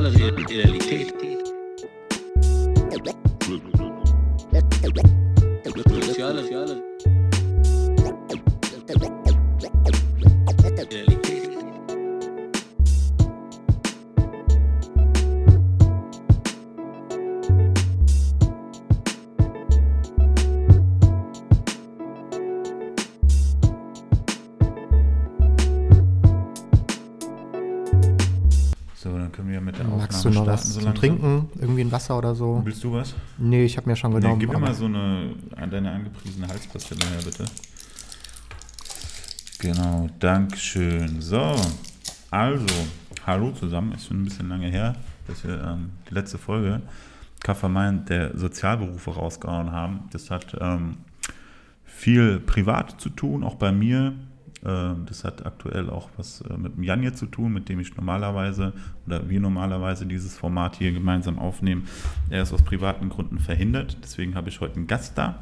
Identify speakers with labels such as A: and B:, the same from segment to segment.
A: Soziale Realität. Soziale
B: Wasser oder so?
C: Willst du was?
B: Nee, ich habe mir schon
C: Nee,
B: genommen.
C: gib mir mal so eine, deine angepriesene Halspastille her, bitte. Genau, Dankeschön. So, also, hallo zusammen. Ist schon ein bisschen lange her, dass wir ähm, die letzte Folge Kaffer Main der Sozialberufe rausgehauen haben. Das hat ähm, viel privat zu tun, auch bei mir. Ähm, das hat aktuell auch was äh, mit dem Janje zu tun, mit dem ich normalerweise oder wir normalerweise dieses Format hier gemeinsam aufnehmen. Er ist aus privaten Gründen verhindert, deswegen habe ich heute einen Gast da.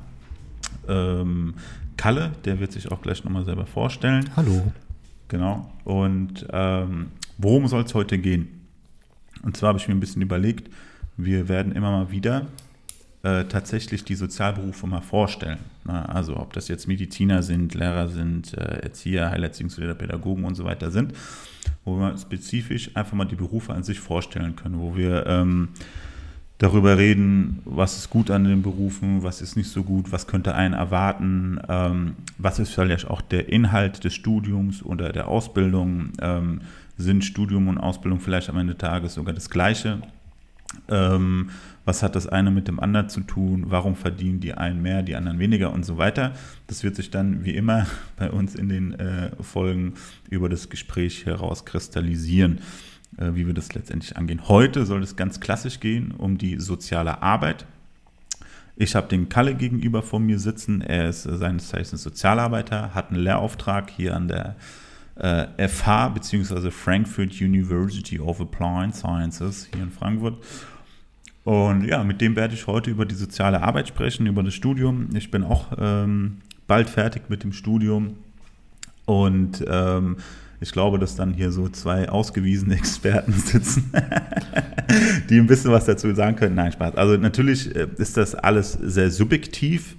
C: Ähm, Kalle, der wird sich auch gleich nochmal selber vorstellen.
B: Hallo.
C: Genau. Und ähm, worum soll es heute gehen? Und zwar habe ich mir ein bisschen überlegt, wir werden immer mal wieder äh, tatsächlich die Sozialberufe mal vorstellen. Na, also ob das jetzt Mediziner sind, Lehrer sind, äh, Erzieher, Heilerziehungslehrer, Pädagogen und so weiter sind, wo wir spezifisch einfach mal die Berufe an sich vorstellen können, wo wir ähm, darüber reden, was ist gut an den Berufen, was ist nicht so gut, was könnte einen erwarten, ähm, was ist vielleicht auch der Inhalt des Studiums oder der Ausbildung, ähm, sind Studium und Ausbildung vielleicht am Ende des Tages sogar das gleiche, ähm, was hat das eine mit dem anderen zu tun, warum verdienen die einen mehr, die anderen weniger und so weiter. Das wird sich dann wie immer bei uns in den äh, Folgen über das Gespräch herauskristallisieren äh, wie wir das letztendlich angehen. Heute soll es ganz klassisch gehen um die soziale Arbeit. Ich habe den Kalle gegenüber vor mir sitzen. Er ist äh, seines Zeichens Sozialarbeiter, hat einen Lehrauftrag hier an der äh, FH bzw. Frankfurt University of Applied Sciences hier in Frankfurt. Und ja, mit dem werde ich heute über die soziale Arbeit sprechen, über das Studium. Ich bin auch ähm, bald fertig mit dem Studium und ähm, ich glaube, dass dann hier so zwei ausgewiesene Experten sitzen, die ein bisschen was dazu sagen können. Nein, Spaß. Also natürlich äh, ist das alles sehr subjektiv.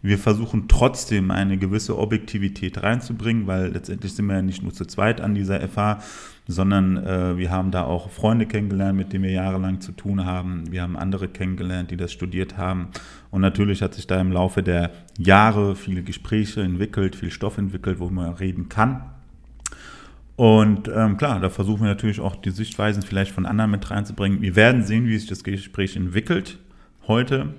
C: Wir versuchen trotzdem eine gewisse Objektivität reinzubringen, weil letztendlich sind wir ja nicht nur zu zweit an dieser FH, sondern äh, wir haben da auch Freunde kennengelernt, mit denen wir jahrelang zu tun haben. Wir haben andere kennengelernt, die das studiert haben. Und natürlich hat sich da im Laufe der Jahre viele Gespräche entwickelt, viel Stoff entwickelt, wo man reden kann. Und ähm, klar, da versuchen wir natürlich auch die Sichtweisen vielleicht von anderen mit reinzubringen. Wir werden sehen, wie sich das Gespräch entwickelt heute.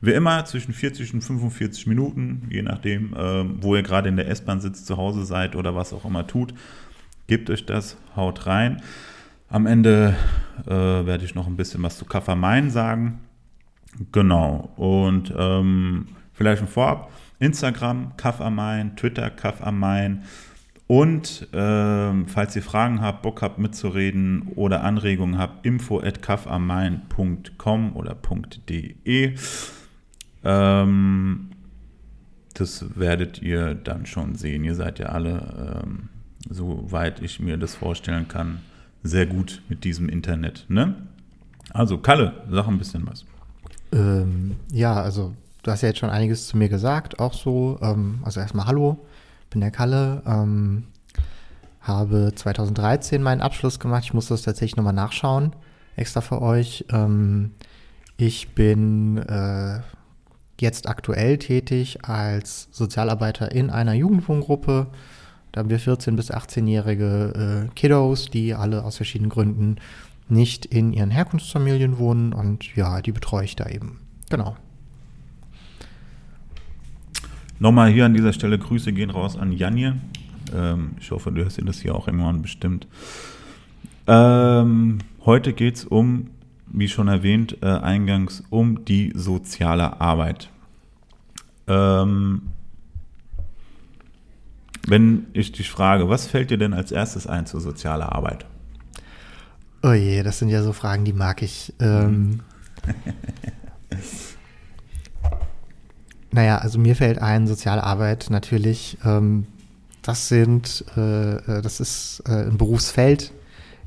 C: Wie immer zwischen 40 und 45 Minuten, je nachdem, ähm, wo ihr gerade in der S-Bahn sitzt, zu Hause seid oder was auch immer tut. Gebt euch das, haut rein. Am Ende äh, werde ich noch ein bisschen was zu Kaffer Main sagen. Genau. Und ähm, vielleicht schon vorab: Instagram, Kaff Main, Twitter, Kaff Main. Und ähm, falls ihr Fragen habt, Bock habt mitzureden oder Anregungen habt, info at kaffamain.com oder .de. Ähm, das werdet ihr dann schon sehen. Ihr seid ja alle, ähm, soweit ich mir das vorstellen kann, sehr gut mit diesem Internet. Ne? Also, Kalle, sag ein bisschen was.
B: Ähm, ja, also du hast ja jetzt schon einiges zu mir gesagt, auch so. Ähm, also erstmal Hallo, bin der Kalle. Ähm, habe 2013 meinen Abschluss gemacht. Ich muss das tatsächlich nochmal nachschauen, extra für euch. Ähm, ich bin äh, jetzt aktuell tätig als Sozialarbeiter in einer Jugendwohngruppe. Da haben wir 14- bis 18-jährige äh, Kiddos, die alle aus verschiedenen Gründen nicht in ihren Herkunftsfamilien wohnen und ja, die betreue ich da eben. Genau.
C: Nochmal hier an dieser Stelle Grüße gehen raus an Janje. Ähm, ich hoffe, du hast dir das hier auch irgendwann bestimmt. Ähm, heute geht es um, wie schon erwähnt, äh, eingangs um die soziale Arbeit. Ähm, wenn ich dich frage, was fällt dir denn als erstes ein zur sozialen Arbeit?
B: Oh je, das sind ja so Fragen, die mag ich. Ähm, naja, also mir fällt ein, soziale Arbeit natürlich, ähm, das sind, äh, äh, das ist äh, ein Berufsfeld,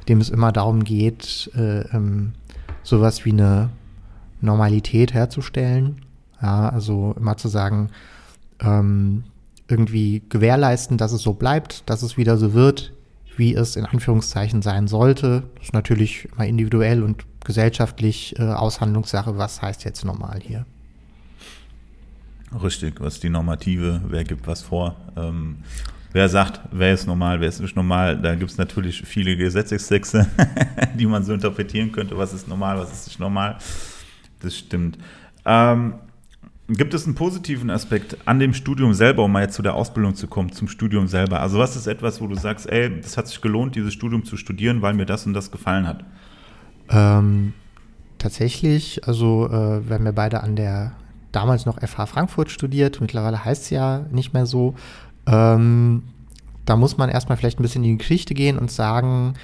B: dem es immer darum geht, äh, ähm, sowas wie eine Normalität herzustellen. Ja, also immer zu sagen, ähm, irgendwie gewährleisten, dass es so bleibt, dass es wieder so wird, wie es in Anführungszeichen sein sollte. Das ist natürlich immer individuell und gesellschaftlich äh, Aushandlungssache, was heißt jetzt normal hier.
C: Richtig, was die Normative, wer gibt was vor. Ähm, wer sagt, wer ist normal, wer ist nicht normal, da gibt es natürlich viele Gesetzestexte, die man so interpretieren könnte, was ist normal, was ist nicht normal. Das stimmt. Ähm, gibt es einen positiven Aspekt an dem Studium selber, um mal jetzt zu der Ausbildung zu kommen, zum Studium selber? Also was ist etwas, wo du sagst, ey, das hat sich gelohnt, dieses Studium zu studieren, weil mir das und das gefallen hat?
B: Ähm, tatsächlich, also äh, wir haben ja beide an der damals noch FH Frankfurt studiert, mittlerweile heißt es ja nicht mehr so. Ähm, da muss man erstmal vielleicht ein bisschen in die Geschichte gehen und sagen,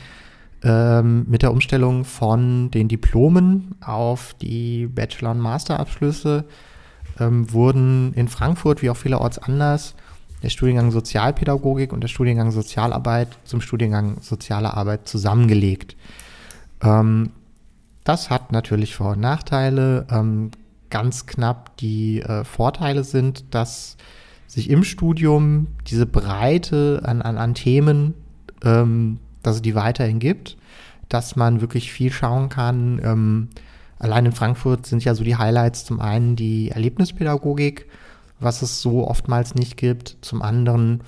B: ähm, mit der Umstellung von den Diplomen auf die Bachelor- und Masterabschlüsse ähm, wurden in Frankfurt wie auch vielerorts anders der Studiengang Sozialpädagogik und der Studiengang Sozialarbeit zum Studiengang Soziale Arbeit zusammengelegt. Ähm, das hat natürlich Vor- und Nachteile. Ähm, ganz knapp die äh, Vorteile sind, dass sich im Studium diese Breite an, an, an Themen, ähm, dass es die weiterhin gibt, dass man wirklich viel schauen kann. Allein in Frankfurt sind ja so die Highlights zum einen die Erlebnispädagogik, was es so oftmals nicht gibt, zum anderen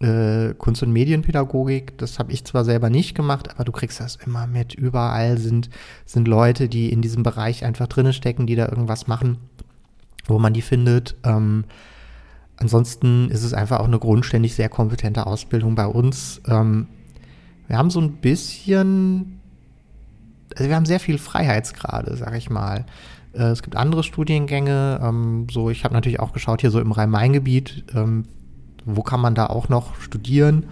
B: äh, Kunst- und Medienpädagogik. Das habe ich zwar selber nicht gemacht, aber du kriegst das immer mit. Überall sind, sind Leute, die in diesem Bereich einfach drinne stecken, die da irgendwas machen, wo man die findet. Ähm, ansonsten ist es einfach auch eine grundständig sehr kompetente Ausbildung bei uns. Ähm, wir haben so ein bisschen, also wir haben sehr viel Freiheitsgrade, sag ich mal. Äh, es gibt andere Studiengänge, ähm, so ich habe natürlich auch geschaut hier so im Rhein-Main-Gebiet, ähm, wo kann man da auch noch studieren?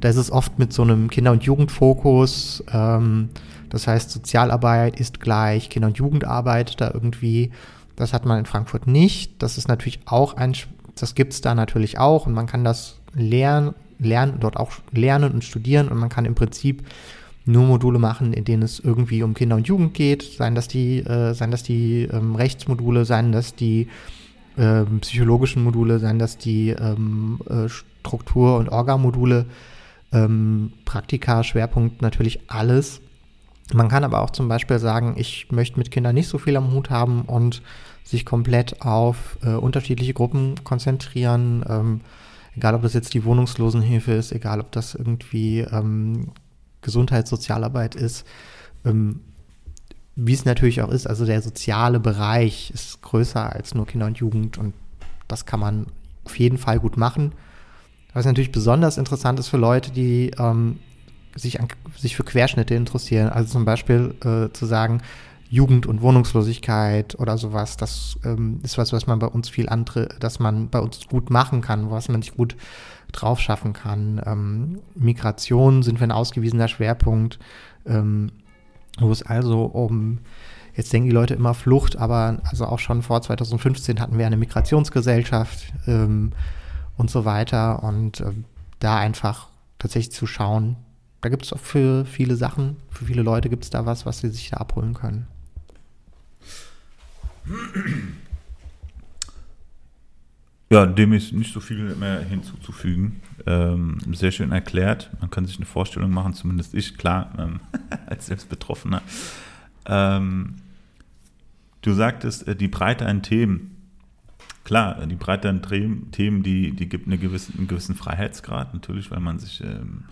B: Da ist es oft mit so einem Kinder- und Jugendfokus. Ähm, das heißt, Sozialarbeit ist gleich Kinder- und Jugendarbeit da irgendwie. Das hat man in Frankfurt nicht. Das ist natürlich auch ein, das gibt es da natürlich auch und man kann das lernen, lernen, dort auch lernen und studieren und man kann im Prinzip nur Module machen, in denen es irgendwie um Kinder und Jugend geht, seien das die, äh, seien das die ähm, Rechtsmodule, seien das die ähm, psychologischen Module, seien das die ähm, äh, Struktur- und Orga-Module, ähm, Praktika, Schwerpunkt natürlich alles. Man kann aber auch zum Beispiel sagen, ich möchte mit Kindern nicht so viel am Hut haben und sich komplett auf äh, unterschiedliche Gruppen konzentrieren. Ähm, egal, ob das jetzt die Wohnungslosenhilfe ist, egal, ob das irgendwie ähm, Gesundheitssozialarbeit ist. Ähm, wie es natürlich auch ist, also der soziale Bereich ist größer als nur Kinder und Jugend und das kann man auf jeden Fall gut machen. Was natürlich besonders interessant ist für Leute, die ähm, sich, an, sich für Querschnitte interessieren, also zum Beispiel äh, zu sagen, Jugend- und Wohnungslosigkeit oder sowas, das ähm, ist was, was man bei uns viel andere, dass man bei uns gut machen kann, was man sich gut drauf schaffen kann. Ähm, Migration sind wir ein ausgewiesener Schwerpunkt. Ähm, wo es also um, jetzt denken die Leute immer Flucht, aber also auch schon vor 2015 hatten wir eine Migrationsgesellschaft ähm, und so weiter und äh, da einfach tatsächlich zu schauen, da gibt es auch für viele Sachen, für viele Leute gibt es da was, was sie sich da abholen können.
C: Ja, dem ist nicht so viel mehr hinzuzufügen. Ähm, sehr schön erklärt. Man kann sich eine Vorstellung machen, zumindest ich, klar, ähm, als Selbstbetroffener. Ähm, du sagtest, äh, die Breite an Themen. Klar, die Breite an Themen, die, die gibt eine gewisse, einen gewissen Freiheitsgrad, natürlich, weil man sich ähm,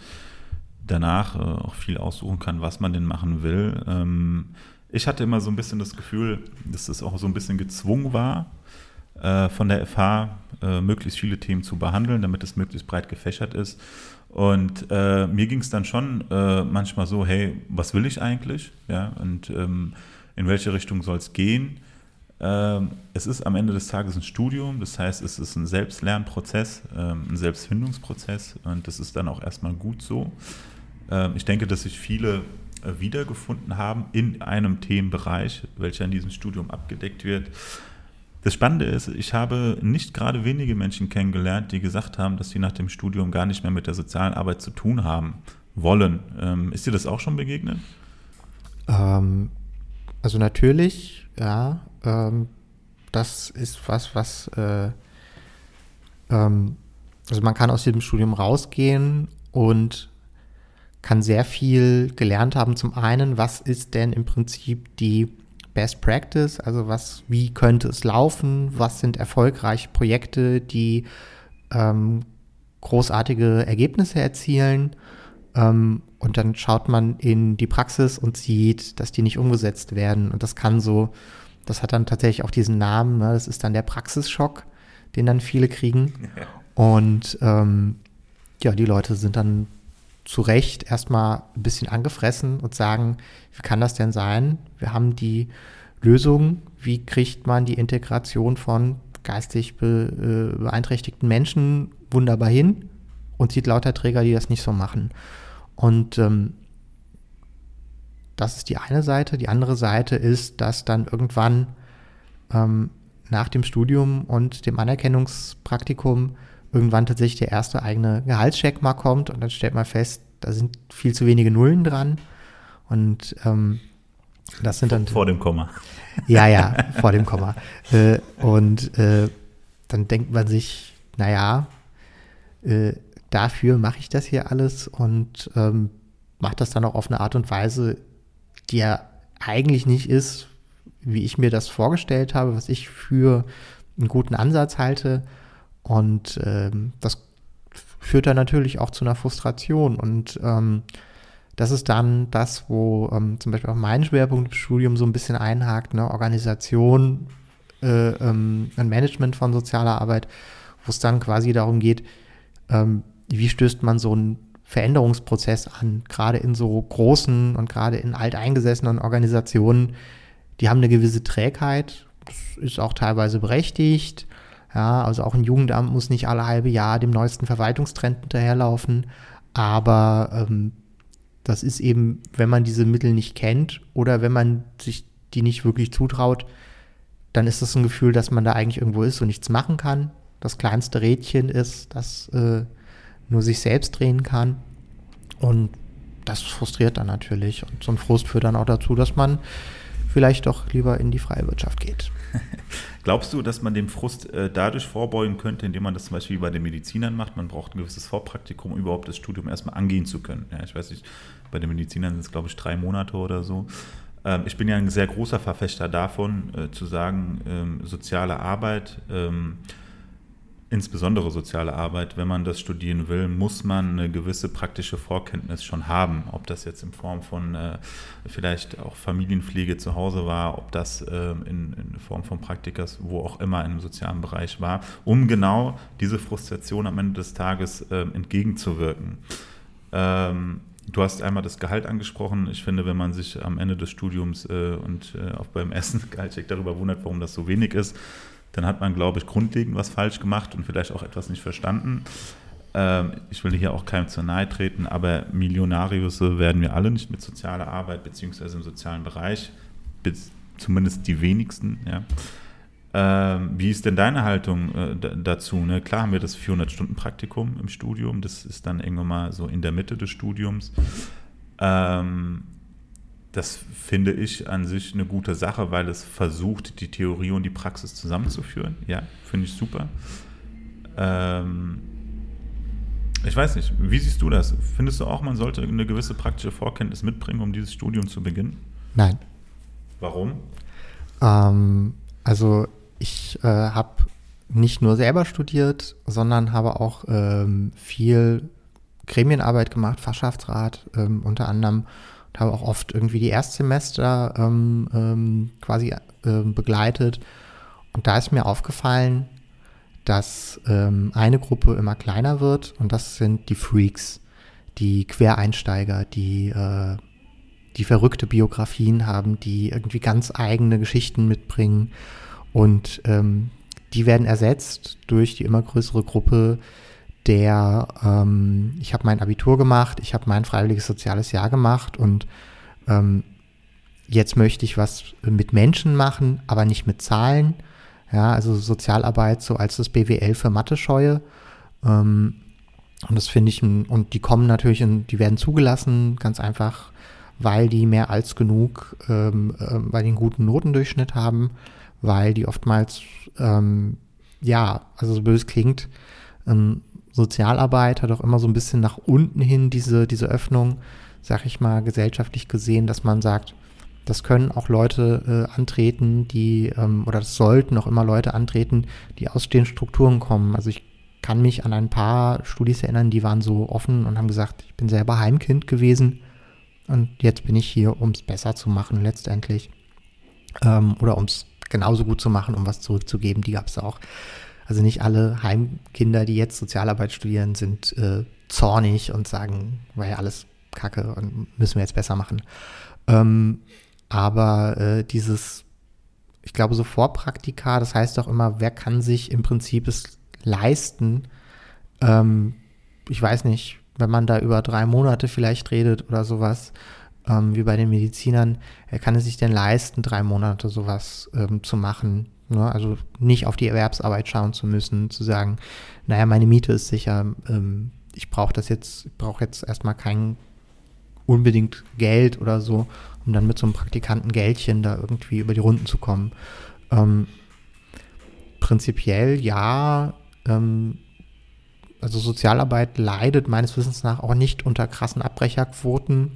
C: danach äh, auch viel aussuchen kann, was man denn machen will. Ähm, ich hatte immer so ein bisschen das Gefühl, dass es auch so ein bisschen gezwungen war, äh, von der FH äh, möglichst viele Themen zu behandeln, damit es möglichst breit gefächert ist. Und äh, mir ging es dann schon äh, manchmal so, hey, was will ich eigentlich? Ja, und ähm, in welche Richtung soll es gehen? Ähm, es ist am Ende des Tages ein Studium, das heißt, es ist ein Selbstlernprozess, ähm, ein Selbstfindungsprozess und das ist dann auch erstmal gut so. Ähm, ich denke, dass sich viele äh, wiedergefunden haben in einem Themenbereich, welcher in diesem Studium abgedeckt wird. Das Spannende ist, ich habe nicht gerade wenige Menschen kennengelernt, die gesagt haben, dass sie nach dem Studium gar nicht mehr mit der sozialen Arbeit zu tun haben wollen. Ähm, ist dir das auch schon begegnet?
B: Ähm, also natürlich, ja. Ähm, das ist was, was äh, ähm, also man kann aus diesem Studium rausgehen und kann sehr viel gelernt haben. Zum einen, was ist denn im Prinzip die Best Practice? Also was, wie könnte es laufen? Was sind erfolgreiche Projekte, die ähm, großartige Ergebnisse erzielen? Ähm, und dann schaut man in die Praxis und sieht, dass die nicht umgesetzt werden. Und das kann so, das hat dann tatsächlich auch diesen Namen, ne? das ist dann der Praxisschock, den dann viele kriegen. Und ähm, ja, die Leute sind dann zu Recht erstmal ein bisschen angefressen und sagen, wie kann das denn sein? Wir haben die Lösung, wie kriegt man die Integration von geistig be, äh, beeinträchtigten Menschen wunderbar hin und sieht lauter Träger, die das nicht so machen. Und ähm, das ist die eine Seite. Die andere Seite ist, dass dann irgendwann ähm, nach dem Studium und dem Anerkennungspraktikum irgendwann tatsächlich der erste eigene Gehaltscheck mal kommt und dann stellt man fest, da sind viel zu wenige Nullen dran. Und ähm, das sind dann.
C: Vor dem Komma.
B: Ja, ja, vor dem Komma. Äh, und äh, dann denkt man sich, naja, äh, dafür mache ich das hier alles und ähm, mache das dann auch auf eine Art und Weise, die ja eigentlich nicht ist, wie ich mir das vorgestellt habe, was ich für einen guten Ansatz halte. Und ähm, das führt dann natürlich auch zu einer Frustration. Und ähm, das ist dann das, wo ähm, zum Beispiel auch mein Schwerpunkt im Studium so ein bisschen einhakt, ne? Organisation, äh, ähm, ein Management von sozialer Arbeit, wo es dann quasi darum geht, ähm, wie stößt man so einen Veränderungsprozess an, gerade in so großen und gerade in alteingesessenen Organisationen, die haben eine gewisse Trägheit, das ist auch teilweise berechtigt, ja, also auch ein Jugendamt muss nicht alle halbe Jahr dem neuesten Verwaltungstrend hinterherlaufen. Aber ähm, das ist eben, wenn man diese Mittel nicht kennt oder wenn man sich die nicht wirklich zutraut, dann ist das ein Gefühl, dass man da eigentlich irgendwo ist und nichts machen kann. Das kleinste Rädchen ist, das äh, nur sich selbst drehen kann. Und das frustriert dann natürlich. Und so ein Frust führt dann auch dazu, dass man vielleicht doch lieber in die freie Wirtschaft geht.
C: Glaubst du, dass man dem Frust äh, dadurch vorbeugen könnte, indem man das zum Beispiel bei den Medizinern macht? Man braucht ein gewisses Vorpraktikum, um überhaupt das Studium erstmal angehen zu können. Ja, ich weiß nicht, bei den Medizinern sind es, glaube ich, drei Monate oder so. Ähm, ich bin ja ein sehr großer Verfechter davon, äh, zu sagen, ähm, soziale Arbeit. Ähm, insbesondere soziale Arbeit, wenn man das studieren will, muss man eine gewisse praktische Vorkenntnis schon haben. Ob das jetzt in Form von äh, vielleicht auch Familienpflege zu Hause war, ob das äh, in, in, Form von Praktikas, wo auch immer im sozialen Bereich war, um genau diese Frustration am Ende des Tages äh, entgegenzuwirken. Ähm, Du hast einmal das Gehalt angesprochen. Ich finde, wenn man sich am Ende des Studiums äh, und äh, auch beim Essen Gehaltscheck darüber wundert, warum das so wenig ist, dann hat man, glaube ich, grundlegend was falsch gemacht und vielleicht auch etwas nicht verstanden. Ähm, ich will hier auch keinem zu nahe treten, aber Millionarius werden wir alle nicht mit sozialer Arbeit beziehungsweise im sozialen Bereich, zumindest die wenigsten. Ja. Ähm, wie ist denn deine Haltung äh, dazu? Ne? Klar haben wir das 400-Stunden-Praktikum im Studium, das ist dann irgendwann mal so in der Mitte des Studiums. Ähm, das finde ich an sich eine gute Sache, weil es versucht, die Theorie und die Praxis zusammenzuführen. Ja, finde ich super. Ähm, ich weiß nicht, wie siehst du das? Findest du auch, man sollte eine gewisse praktische Vorkenntnis mitbringen, um dieses Studium zu beginnen?
B: Nein.
C: Warum?
B: Ähm, also ich äh, habe nicht nur selber studiert, sondern habe auch ähm, viel Gremienarbeit gemacht, Fachschaftsrat ähm, unter anderem habe auch oft irgendwie die Erstsemester ähm, ähm, quasi äh, begleitet. Und da ist mir aufgefallen, dass ähm, eine Gruppe immer kleiner wird und das sind die Freaks, die Quereinsteiger, die, äh, die verrückte Biografien haben, die irgendwie ganz eigene Geschichten mitbringen. Und ähm, die werden ersetzt durch die immer größere Gruppe der, ähm, ich habe mein Abitur gemacht, ich habe mein freiwilliges soziales Jahr gemacht und ähm, jetzt möchte ich was mit Menschen machen, aber nicht mit Zahlen. Ja, also Sozialarbeit so als das BWL für Mathe-Scheue. Ähm, Und das finde ich, und die kommen natürlich, in, die werden zugelassen, ganz einfach, weil die mehr als genug, ähm, äh, weil die einen guten Notendurchschnitt haben, weil die oftmals, ähm, ja, also so böse klingt, ähm, Sozialarbeit hat auch immer so ein bisschen nach unten hin diese, diese Öffnung, sag ich mal, gesellschaftlich gesehen, dass man sagt, das können auch Leute äh, antreten, die, ähm, oder das sollten auch immer Leute antreten, die aus den Strukturen kommen. Also ich kann mich an ein paar Studis erinnern, die waren so offen und haben gesagt, ich bin selber Heimkind gewesen und jetzt bin ich hier, um es besser zu machen letztendlich. Ähm, oder um es genauso gut zu machen, um was zurückzugeben, die gab es auch. Also nicht alle Heimkinder, die jetzt Sozialarbeit studieren, sind äh, zornig und sagen, war ja alles Kacke und müssen wir jetzt besser machen. Ähm, aber äh, dieses, ich glaube, so Vorpraktika, das heißt auch immer, wer kann sich im Prinzip es leisten, ähm, ich weiß nicht, wenn man da über drei Monate vielleicht redet oder sowas, ähm, wie bei den Medizinern, wer kann es sich denn leisten, drei Monate sowas ähm, zu machen? Ne? Also nicht auf die Erwerbsarbeit schauen zu müssen, zu sagen, naja, meine Miete ist sicher, ähm, ich brauche das jetzt, ich brauche jetzt erstmal kein unbedingt Geld oder so um dann mit so einem Praktikantengeldchen da irgendwie über die Runden zu kommen. Ähm, prinzipiell ja, ähm, also Sozialarbeit leidet meines Wissens nach auch nicht unter krassen Abbrecherquoten.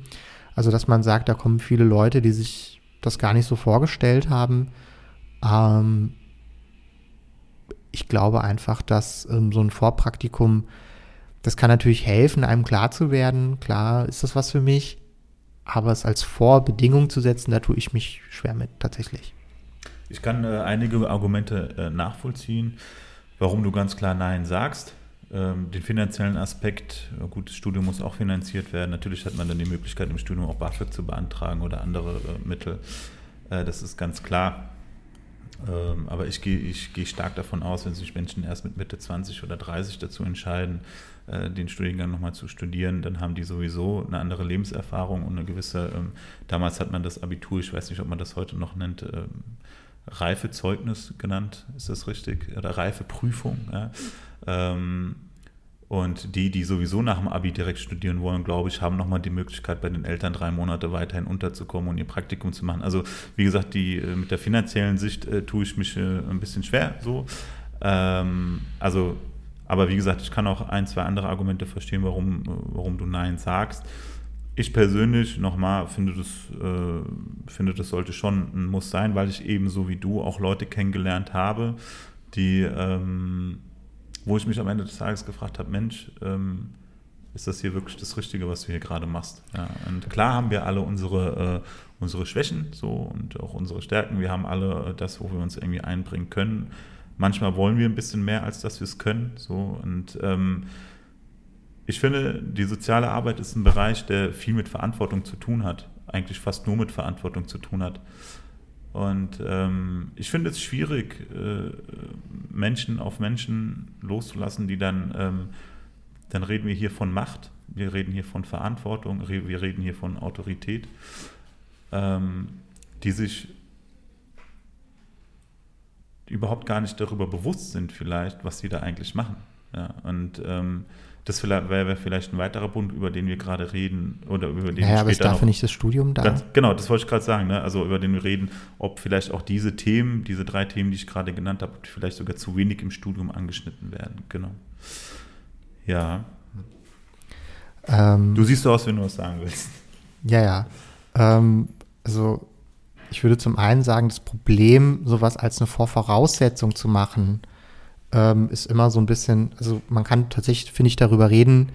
B: Also dass man sagt, da kommen viele Leute, die sich das gar nicht so vorgestellt haben. Ähm, ich glaube einfach, dass ähm, so ein Vorpraktikum, das kann natürlich helfen, einem klar zu werden. Klar, ist das was für mich? aber es als Vorbedingung zu setzen, da tue ich mich schwer mit tatsächlich.
C: Ich kann äh, einige Argumente äh, nachvollziehen, warum du ganz klar Nein sagst. Ähm, den finanziellen Aspekt, gut, das Studium muss auch finanziert werden. Natürlich hat man dann die Möglichkeit, im Studium auch BAföG zu beantragen oder andere äh, Mittel. Äh, das ist ganz klar. Ähm, aber ich gehe ich geh stark davon aus, wenn sich Menschen erst mit Mitte 20 oder 30 dazu entscheiden, äh, den Studiengang nochmal zu studieren, dann haben die sowieso eine andere Lebenserfahrung und eine gewisse, ähm, damals hat man das Abitur, ich weiß nicht, ob man das heute noch nennt, ähm, Reifezeugnis genannt, ist das richtig? Oder Reifeprüfung. Ja? Ähm, und die, die sowieso nach dem Abi direkt studieren wollen, glaube ich, haben nochmal die Möglichkeit, bei den Eltern drei Monate weiterhin unterzukommen und ihr Praktikum zu machen. Also, wie gesagt, die, äh, mit der finanziellen Sicht äh, tue ich mich äh, ein bisschen schwer so. Ähm, also, aber wie gesagt, ich kann auch ein, zwei andere Argumente verstehen, warum, warum du Nein sagst. Ich persönlich, nochmal, finde das, äh, finde, das sollte schon ein Muss sein, weil ich ebenso wie du auch Leute kennengelernt habe, die ähm, wo ich mich am Ende des Tages gefragt habe, Mensch, ähm, ist das hier wirklich das Richtige, was du hier gerade machst? Ja, und klar haben wir alle unsere, äh, unsere Schwächen so und auch unsere Stärken. Wir haben alle das, wo wir uns irgendwie einbringen können. Manchmal wollen wir ein bisschen mehr, als dass wir es können. So und ähm, ich finde, die soziale Arbeit ist ein Bereich, der viel mit Verantwortung zu tun hat. Eigentlich fast nur mit Verantwortung zu tun hat. Und ähm, ich finde es schwierig, äh, Menschen auf Menschen loszulassen, die dann, ähm, dann reden wir hier von Macht, wir reden hier von Verantwortung, wir reden hier von Autorität, ähm, die sich überhaupt gar nicht darüber bewusst sind, vielleicht, was sie da eigentlich machen. Ja, und ähm, das wäre vielleicht ein weiterer Punkt, über den wir gerade reden oder über den
B: ja, aber ist dafür nicht das Studium da.
C: Ganz, genau, das wollte ich gerade sagen. Ne? Also über den wir reden, ob vielleicht auch diese Themen, diese drei Themen, die ich gerade genannt habe, vielleicht sogar zu wenig im Studium angeschnitten werden. Genau. Ja. Ähm, du siehst so aus, wenn du was sagen willst.
B: Ja, ja. Ähm, also ich würde zum einen sagen, das Problem, sowas als eine Vorvoraussetzung zu machen, ähm, ist immer so ein bisschen, also man kann tatsächlich, finde ich, darüber reden,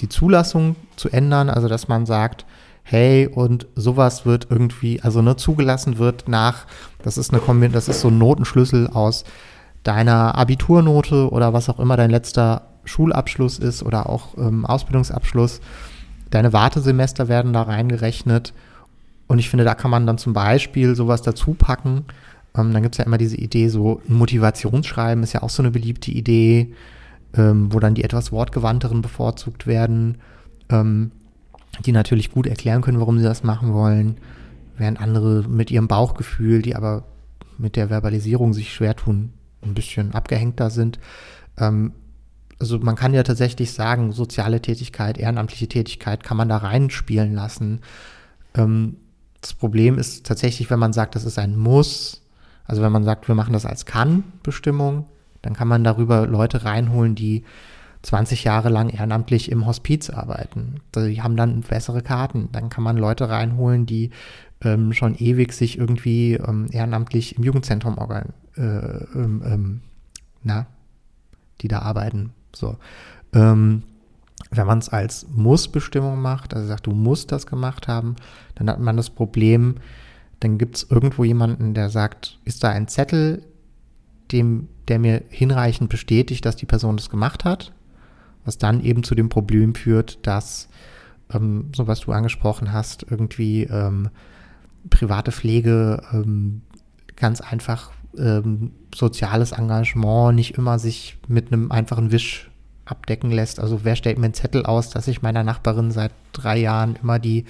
B: die Zulassung zu ändern, also dass man sagt, hey, und sowas wird irgendwie, also ne, zugelassen wird nach, das ist eine Kombination, das ist so ein Notenschlüssel aus deiner Abiturnote oder was auch immer dein letzter Schulabschluss ist oder auch ähm, Ausbildungsabschluss. Deine Wartesemester werden da reingerechnet. Und ich finde, da kann man dann zum Beispiel sowas dazu packen, ähm, dann gibt es ja immer diese Idee, so Motivationsschreiben ist ja auch so eine beliebte Idee, ähm, wo dann die etwas wortgewandteren bevorzugt werden, ähm, die natürlich gut erklären können, warum sie das machen wollen, während andere mit ihrem Bauchgefühl, die aber mit der Verbalisierung sich schwer tun, ein bisschen abgehängter sind. Ähm, also man kann ja tatsächlich sagen, soziale Tätigkeit, ehrenamtliche Tätigkeit kann man da reinspielen lassen. Ähm, das Problem ist tatsächlich, wenn man sagt, das ist ein Muss, also wenn man sagt, wir machen das als Kann-Bestimmung, dann kann man darüber Leute reinholen, die 20 Jahre lang ehrenamtlich im Hospiz arbeiten. Die haben dann bessere Karten. Dann kann man Leute reinholen, die ähm, schon ewig sich irgendwie ähm, ehrenamtlich im Jugendzentrum organ äh, ähm, ähm na, die da arbeiten. So. Ähm, wenn man es als Muss-Bestimmung macht, also sagt, du musst das gemacht haben, dann hat man das Problem, dann gibt es irgendwo jemanden, der sagt, ist da ein Zettel, dem, der mir hinreichend bestätigt, dass die Person das gemacht hat, was dann eben zu dem Problem führt, dass, ähm, so was du angesprochen hast, irgendwie ähm, private Pflege ähm, ganz einfach ähm, soziales Engagement nicht immer sich mit einem einfachen Wisch abdecken lässt. Also wer stellt mir einen Zettel aus, dass ich meiner Nachbarin seit drei Jahren immer die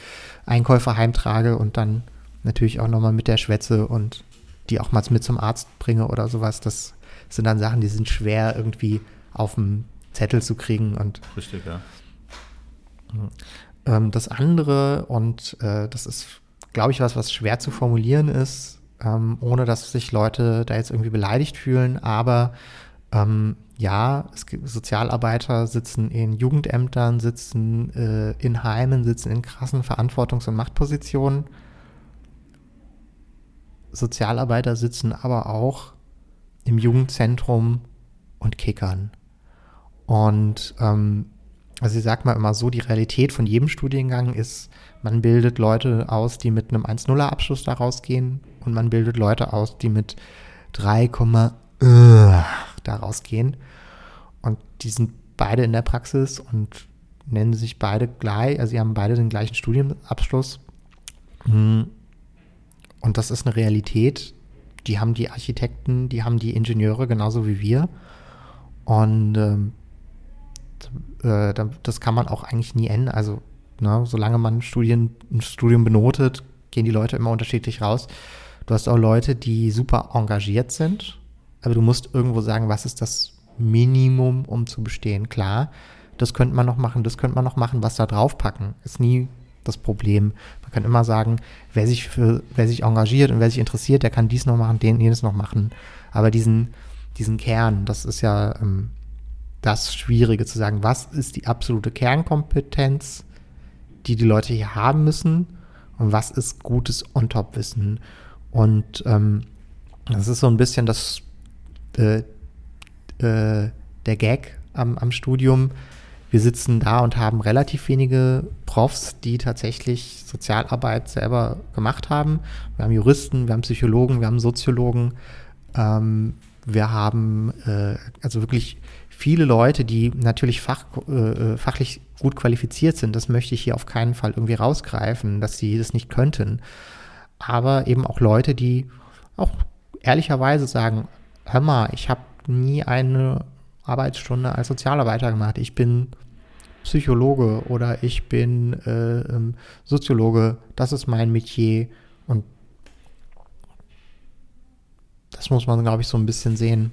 B: Einkäufe heimtrage und dann natürlich auch nochmal mit der Schwätze und die auch mal mit zum Arzt bringe oder sowas. Das sind dann Sachen, die sind schwer irgendwie auf dem Zettel zu kriegen. Und
C: Richtig, ja.
B: Ähm, das andere, und äh, das ist, glaube ich, was, was schwer zu formulieren ist, ähm, ohne dass sich Leute da jetzt irgendwie beleidigt fühlen, aber ähm, ja, es gibt Sozialarbeiter sitzen in Jugendämtern, sitzen äh, in Heimen, sitzen in krassen Verantwortungs- und Machtpositionen. Sozialarbeiter sitzen aber auch im Jugendzentrum und kickern. Und ähm, also ich sag mal immer so, die Realität von jedem Studiengang ist, man bildet Leute aus, die mit einem 1-0er Abschluss da rausgehen und man bildet Leute aus, die mit 3, äh, da rausgehen. Und die sind beide in der Praxis und nennen sich beide gleich, also sie haben beide den gleichen Studienabschluss. Hm. Und das ist eine Realität. Die haben die Architekten, die haben die Ingenieure genauso wie wir. Und ähm, äh, das kann man auch eigentlich nie ändern. Also, ne, solange man Studien, ein Studium benotet, gehen die Leute immer unterschiedlich raus. Du hast auch Leute, die super engagiert sind aber du musst irgendwo sagen, was ist das Minimum, um zu bestehen. Klar, das könnte man noch machen, das könnte man noch machen, was da draufpacken, ist nie das Problem. Man kann immer sagen, wer sich für, wer sich engagiert und wer sich interessiert, der kann dies noch machen, den, jenes noch machen. Aber diesen, diesen Kern, das ist ja ähm, das Schwierige zu sagen, was ist die absolute Kernkompetenz, die die Leute hier haben müssen und was ist gutes On-Top-Wissen. Und ähm, das ist so ein bisschen das äh, äh, der Gag am, am Studium. Wir sitzen da und haben relativ wenige Profs, die tatsächlich Sozialarbeit selber gemacht haben. Wir haben Juristen, wir haben Psychologen, wir haben Soziologen, ähm, wir haben äh, also wirklich viele Leute, die natürlich fach, äh, äh, fachlich gut qualifiziert sind. Das möchte ich hier auf keinen Fall irgendwie rausgreifen, dass sie das nicht könnten. Aber eben auch Leute, die auch ehrlicherweise sagen, hör mal, ich habe nie eine Arbeitsstunde als Sozialarbeiter gemacht. Ich bin Psychologe oder ich bin äh, ähm, Soziologe. Das ist mein Metier. Und das muss man, glaube ich, so ein bisschen sehen.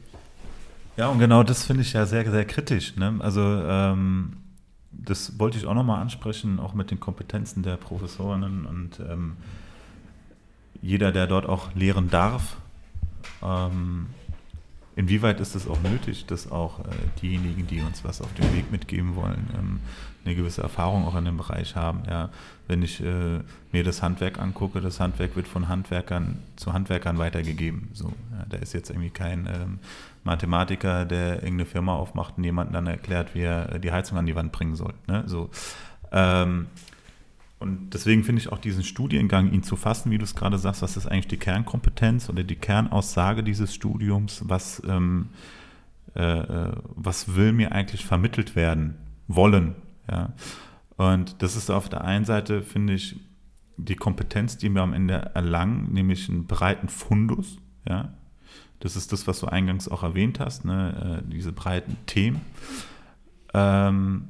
C: Ja, und genau das finde ich ja sehr, sehr kritisch. Ne? Also ähm, das wollte ich auch nochmal ansprechen, auch mit den Kompetenzen der Professorinnen und ähm, jeder, der dort auch lehren darf. Ähm, Inwieweit ist es auch nötig, dass auch äh, diejenigen, die uns was auf dem Weg mitgeben wollen, ähm, eine gewisse Erfahrung auch in dem Bereich haben? Ja, wenn ich äh, mir das Handwerk angucke, das Handwerk wird von Handwerkern zu Handwerkern weitergegeben. So, ja, da ist jetzt irgendwie kein ähm, Mathematiker, der irgendeine Firma aufmacht und jemandem dann erklärt, wie er äh, die Heizung an die Wand bringen soll. Ne? So, ähm, und deswegen finde ich auch diesen Studiengang, ihn zu fassen, wie du es gerade sagst, was ist eigentlich die Kernkompetenz oder die Kernaussage dieses Studiums, was, ähm, äh, äh, was will mir eigentlich vermittelt werden wollen. Ja? Und das ist auf der einen Seite, finde ich, die Kompetenz, die wir am Ende erlangen, nämlich einen breiten Fundus. Ja? Das ist das, was du eingangs auch erwähnt hast, ne? Äh, diese breiten Themen. Ähm,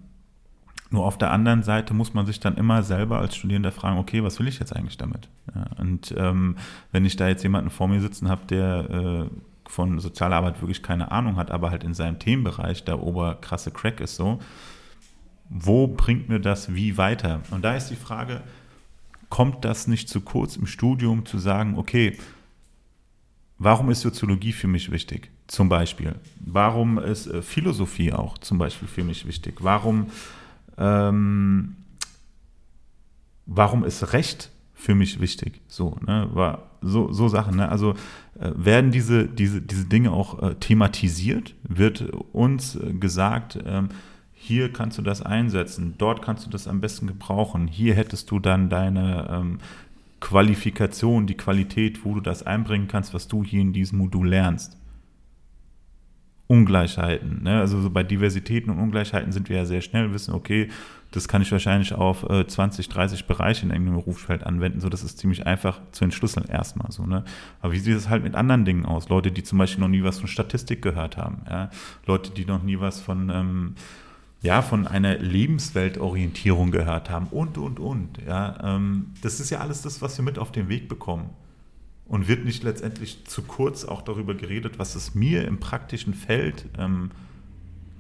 C: nur auf der anderen Seite muss man sich dann immer selber als Studierender fragen, okay, was will ich jetzt eigentlich damit? Ja, und ähm, wenn ich da jetzt jemanden vor mir sitzen habe, der äh, von sozialer Arbeit wirklich keine Ahnung hat, aber halt in seinem Themenbereich der oberkrasse Crack ist so, wo bringt mir das wie weiter? Und da ist die Frage, kommt das nicht zu kurz im Studium zu sagen, okay, warum ist Soziologie für mich wichtig? Zum Beispiel. Warum ist äh, Philosophie auch zum Beispiel für mich wichtig? Warum, ähm, warum ist Recht für mich wichtig? So, ne? So, so Sachen. Ne? Also äh, werden diese, diese, diese Dinge auch äh, thematisiert? Wird uns äh, gesagt, ähm, hier kannst du das einsetzen, dort kannst du das am besten gebrauchen, hier hättest du dann deine ähm, Qualifikation, die Qualität, wo du das einbringen kannst, was du hier in diesem Modul lernst. Ungleichheiten. Ne? Also so bei Diversitäten und Ungleichheiten sind wir ja sehr schnell, wissen, okay, das kann ich wahrscheinlich auf äh, 20, 30 Bereiche in irgendeinem Berufsfeld anwenden. So, das ist ziemlich einfach zu entschlüsseln erstmal. So, ne? Aber wie sieht es halt mit anderen Dingen aus? Leute, die zum Beispiel noch nie was von Statistik gehört haben. Ja? Leute, die noch nie was von, ähm, ja, von einer Lebensweltorientierung gehört haben und, und, und. Ja? Ähm, das ist ja alles das, was wir mit auf den Weg bekommen. Und wird nicht letztendlich zu kurz auch darüber geredet, was es mir im praktischen Feld ähm,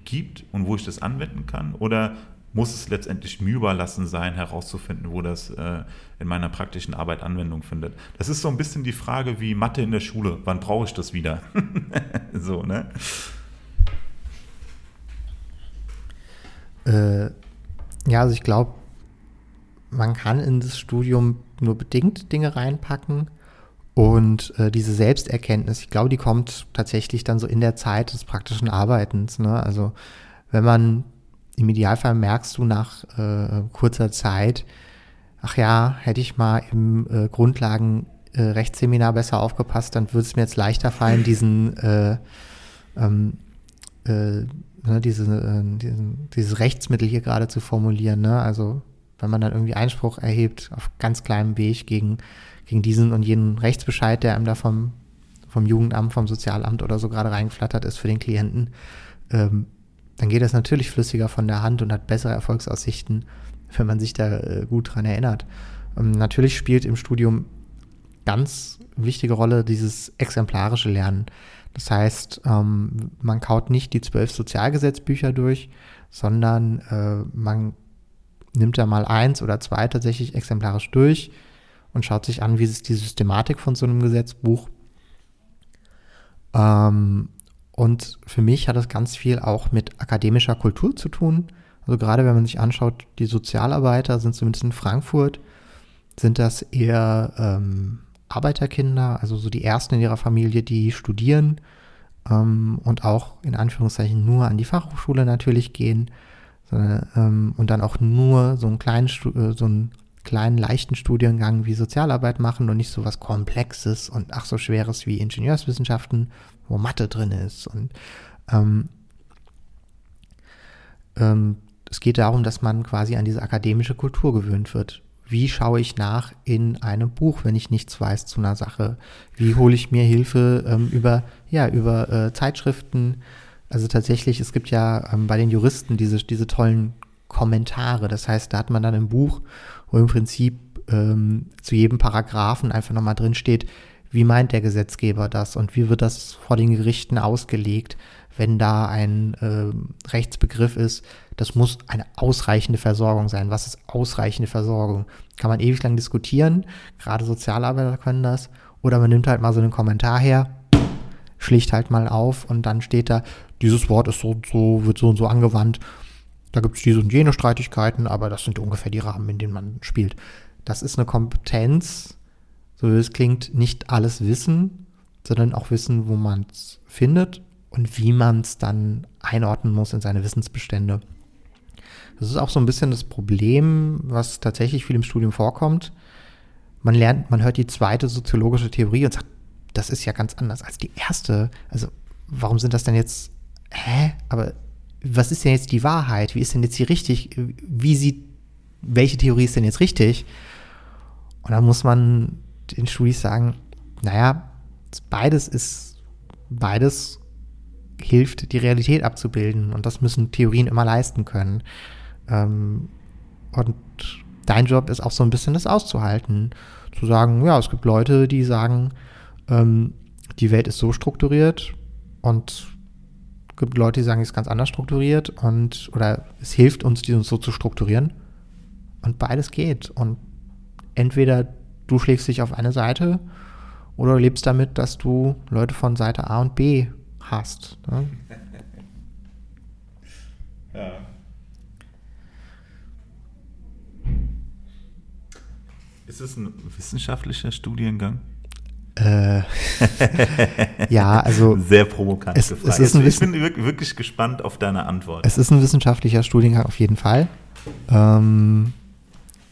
C: gibt und wo ich das anwenden kann? Oder muss es letztendlich mir überlassen sein, herauszufinden, wo das äh, in meiner praktischen Arbeit Anwendung findet? Das ist so ein bisschen die Frage wie Mathe in der Schule. Wann brauche ich das wieder? so, ne?
B: Äh, ja, also ich glaube, man kann in das Studium nur bedingt Dinge reinpacken. Und äh, diese Selbsterkenntnis, ich glaube, die kommt tatsächlich dann so in der Zeit des praktischen Arbeitens. Ne? Also wenn man im Idealfall merkst du nach äh, kurzer Zeit, ach ja, hätte ich mal im äh, Grundlagenrechtsseminar äh, besser aufgepasst, dann würde es mir jetzt leichter fallen, diesen, äh, ähm, äh, ne, diese, äh, diesen, dieses Rechtsmittel hier gerade zu formulieren. Ne? Also wenn man dann irgendwie Einspruch erhebt auf ganz kleinem Weg gegen, gegen diesen und jenen Rechtsbescheid, der einem da vom, vom Jugendamt, vom Sozialamt oder so gerade reingeflattert ist für den Klienten, ähm, dann geht das natürlich flüssiger von der Hand und hat bessere Erfolgsaussichten, wenn man sich da äh, gut dran erinnert. Ähm, natürlich spielt im Studium ganz wichtige Rolle dieses exemplarische Lernen. Das heißt, ähm, man kaut nicht die zwölf Sozialgesetzbücher durch, sondern äh, man nimmt da mal eins oder zwei tatsächlich exemplarisch durch und schaut sich an, wie ist die Systematik von so einem Gesetzbuch. Ähm, und für mich hat das ganz viel auch mit akademischer Kultur zu tun. Also gerade wenn man sich anschaut, die Sozialarbeiter sind zumindest in Frankfurt, sind das eher ähm, Arbeiterkinder, also so die ersten in ihrer Familie, die studieren ähm, und auch in Anführungszeichen nur an die Fachhochschule natürlich gehen sondern, ähm, und dann auch nur so einen kleinen, äh, so einen kleinen leichten Studiengang wie Sozialarbeit machen und nicht so was Komplexes und ach so Schweres wie Ingenieurswissenschaften wo Mathe drin ist. Und ähm, ähm, es geht darum, dass man quasi an diese akademische Kultur gewöhnt wird. Wie schaue ich nach in einem Buch, wenn ich nichts weiß zu einer Sache? Wie hole ich mir Hilfe ähm, über, ja, über äh, Zeitschriften? Also tatsächlich, es gibt ja ähm, bei den Juristen diese, diese tollen Kommentare. Das heißt, da hat man dann ein Buch, wo im Prinzip ähm, zu jedem Paragraphen einfach nochmal drin steht, wie meint der Gesetzgeber das und wie wird das vor den Gerichten ausgelegt, wenn da ein äh, Rechtsbegriff ist, das muss eine ausreichende Versorgung sein. Was ist ausreichende Versorgung? Kann man ewig lang diskutieren, gerade Sozialarbeiter können das, oder man nimmt halt mal so einen Kommentar her, schlicht halt mal auf und dann steht da, dieses Wort ist so und so, wird so und so angewandt. Da gibt es diese und jene Streitigkeiten, aber das sind ungefähr die Rahmen, in denen man spielt. Das ist eine Kompetenz, so wie es klingt, nicht alles wissen, sondern auch wissen, wo man es findet und wie man es dann einordnen muss in seine Wissensbestände. Das ist auch so ein bisschen das Problem, was tatsächlich viel im Studium vorkommt. Man lernt, man hört die zweite soziologische Theorie und sagt, das ist ja ganz anders als die erste. Also, warum sind das denn jetzt, hä? Aber was ist denn jetzt die Wahrheit? Wie ist denn jetzt die richtig? Wie sieht, welche Theorie ist denn jetzt richtig? Und da muss man den Studis sagen, naja, beides ist, beides hilft, die Realität abzubilden und das müssen Theorien immer leisten können. Ähm, und dein Job ist auch so ein bisschen das auszuhalten. Zu sagen, ja, es gibt Leute, die sagen, ähm, die Welt ist so strukturiert und gibt Leute, die sagen, es ist ganz anders strukturiert und oder es hilft uns, die uns so zu strukturieren. Und beides geht. Und entweder du schlägst dich auf eine Seite oder du lebst damit, dass du Leute von Seite A und B hast. Ne?
C: Ja. Ist es ein wissenschaftlicher Studiengang?
B: Äh, ja, also
C: Sehr provokant
B: Es-
C: gefragt.
B: es ist ein
C: ich bin wirk- wirklich gespannt auf deine Antwort.
B: es ist ein wissenschaftlicher Studiengang auf jeden Fall. Ähm,